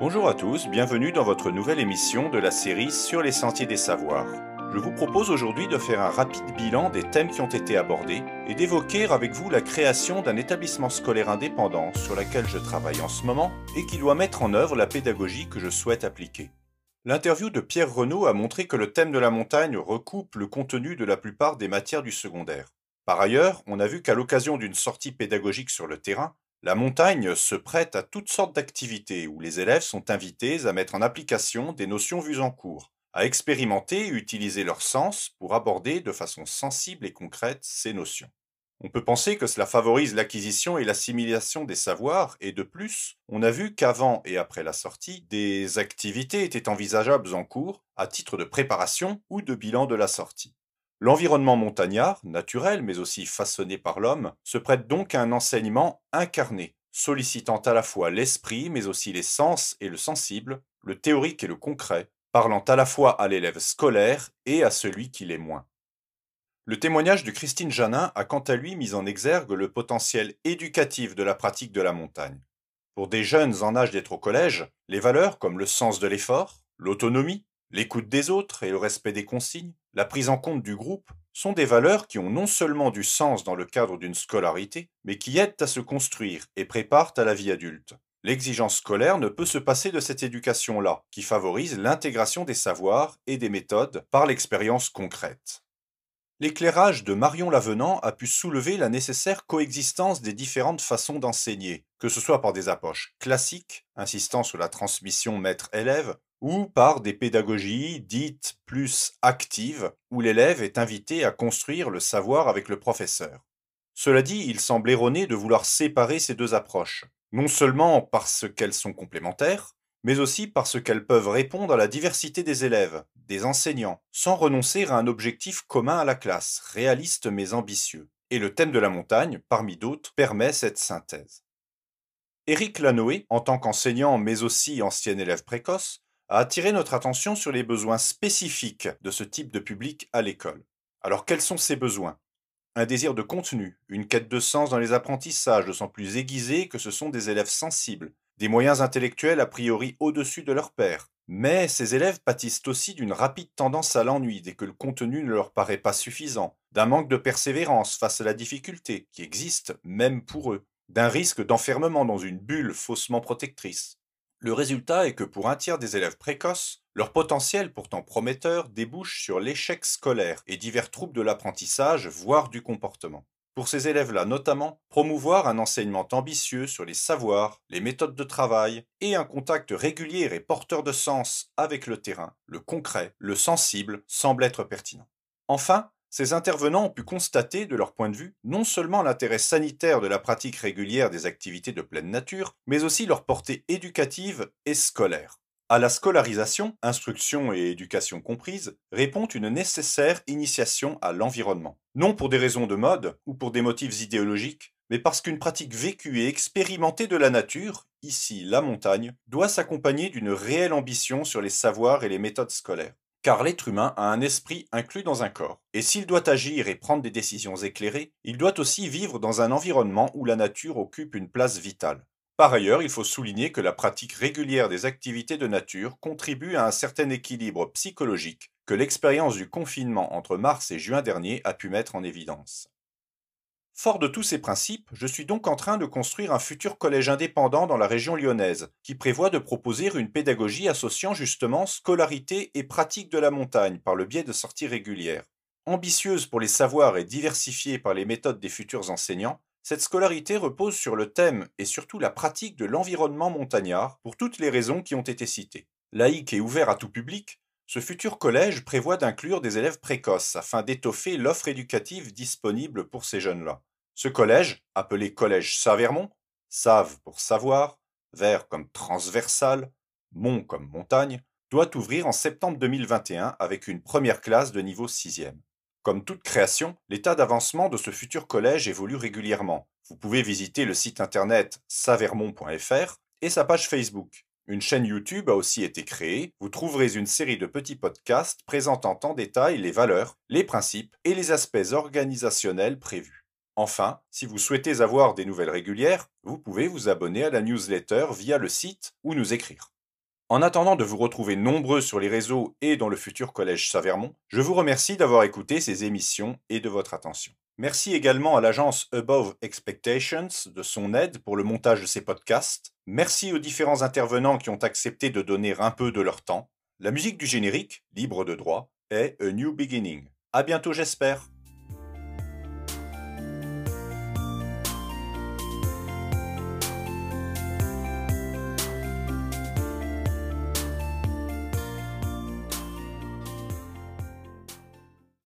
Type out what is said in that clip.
Bonjour à tous, bienvenue dans votre nouvelle émission de la série Sur les sentiers des savoirs. Je vous propose aujourd'hui de faire un rapide bilan des thèmes qui ont été abordés et d'évoquer avec vous la création d'un établissement scolaire indépendant sur laquelle je travaille en ce moment et qui doit mettre en œuvre la pédagogie que je souhaite appliquer. L'interview de Pierre Renaud a montré que le thème de la montagne recoupe le contenu de la plupart des matières du secondaire. Par ailleurs, on a vu qu'à l'occasion d'une sortie pédagogique sur le terrain, la montagne se prête à toutes sortes d'activités où les élèves sont invités à mettre en application des notions vues en cours, à expérimenter et utiliser leur sens pour aborder de façon sensible et concrète ces notions. On peut penser que cela favorise l'acquisition et l'assimilation des savoirs, et de plus, on a vu qu'avant et après la sortie, des activités étaient envisageables en cours à titre de préparation ou de bilan de la sortie. L'environnement montagnard, naturel mais aussi façonné par l'homme, se prête donc à un enseignement incarné, sollicitant à la fois l'esprit mais aussi les sens et le sensible, le théorique et le concret, parlant à la fois à l'élève scolaire et à celui qui l'est moins. Le témoignage de Christine Janin a quant à lui mis en exergue le potentiel éducatif de la pratique de la montagne. Pour des jeunes en âge d'être au collège, les valeurs comme le sens de l'effort, l'autonomie, L'écoute des autres et le respect des consignes, la prise en compte du groupe, sont des valeurs qui ont non seulement du sens dans le cadre d'une scolarité, mais qui aident à se construire et préparent à la vie adulte. L'exigence scolaire ne peut se passer de cette éducation-là, qui favorise l'intégration des savoirs et des méthodes par l'expérience concrète. L'éclairage de Marion Lavenant a pu soulever la nécessaire coexistence des différentes façons d'enseigner, que ce soit par des approches classiques, insistant sur la transmission maître-élève, ou par des pédagogies dites plus actives, où l'élève est invité à construire le savoir avec le professeur. Cela dit, il semble erroné de vouloir séparer ces deux approches, non seulement parce qu'elles sont complémentaires, mais aussi parce qu'elles peuvent répondre à la diversité des élèves, des enseignants, sans renoncer à un objectif commun à la classe, réaliste mais ambitieux. Et le thème de la montagne, parmi d'autres, permet cette synthèse. Éric Lanoé, en tant qu'enseignant mais aussi ancien élève précoce, a attiré notre attention sur les besoins spécifiques de ce type de public à l'école. Alors quels sont ces besoins? Un désir de contenu, une quête de sens dans les apprentissages, d'autant plus aiguisés que ce sont des élèves sensibles, des moyens intellectuels a priori au-dessus de leur père. Mais ces élèves pâtissent aussi d'une rapide tendance à l'ennui dès que le contenu ne leur paraît pas suffisant, d'un manque de persévérance face à la difficulté, qui existe même pour eux, d'un risque d'enfermement dans une bulle faussement protectrice. Le résultat est que pour un tiers des élèves précoces, leur potentiel pourtant prometteur débouche sur l'échec scolaire et divers troubles de l'apprentissage, voire du comportement. Pour ces élèves-là notamment, promouvoir un enseignement ambitieux sur les savoirs, les méthodes de travail et un contact régulier et porteur de sens avec le terrain, le concret, le sensible, semble être pertinent. Enfin, ces intervenants ont pu constater, de leur point de vue, non seulement l'intérêt sanitaire de la pratique régulière des activités de pleine nature, mais aussi leur portée éducative et scolaire. À la scolarisation, instruction et éducation comprises, répond une nécessaire initiation à l'environnement. Non pour des raisons de mode ou pour des motifs idéologiques, mais parce qu'une pratique vécue et expérimentée de la nature, ici la montagne, doit s'accompagner d'une réelle ambition sur les savoirs et les méthodes scolaires car l'être humain a un esprit inclus dans un corps, et s'il doit agir et prendre des décisions éclairées, il doit aussi vivre dans un environnement où la nature occupe une place vitale. Par ailleurs, il faut souligner que la pratique régulière des activités de nature contribue à un certain équilibre psychologique que l'expérience du confinement entre mars et juin dernier a pu mettre en évidence. Fort de tous ces principes, je suis donc en train de construire un futur collège indépendant dans la région lyonnaise, qui prévoit de proposer une pédagogie associant justement scolarité et pratique de la montagne par le biais de sorties régulières. Ambitieuse pour les savoirs et diversifiée par les méthodes des futurs enseignants, cette scolarité repose sur le thème et surtout la pratique de l'environnement montagnard pour toutes les raisons qui ont été citées. Laïque et ouvert à tout public, ce futur collège prévoit d'inclure des élèves précoces afin d'étoffer l'offre éducative disponible pour ces jeunes-là. Ce collège, appelé Collège Savermont, Save pour savoir, vert comme transversal, mont comme montagne, doit ouvrir en septembre 2021 avec une première classe de niveau 6e. Comme toute création, l'état d'avancement de ce futur collège évolue régulièrement. Vous pouvez visiter le site internet savermont.fr et sa page Facebook. Une chaîne YouTube a aussi été créée. Vous trouverez une série de petits podcasts présentant en détail les valeurs, les principes et les aspects organisationnels prévus. Enfin, si vous souhaitez avoir des nouvelles régulières, vous pouvez vous abonner à la newsletter via le site ou nous écrire. En attendant de vous retrouver nombreux sur les réseaux et dans le futur collège Savermont, je vous remercie d'avoir écouté ces émissions et de votre attention. Merci également à l'agence Above Expectations de son aide pour le montage de ces podcasts. Merci aux différents intervenants qui ont accepté de donner un peu de leur temps. La musique du générique, libre de droit, est A New Beginning. À bientôt j'espère.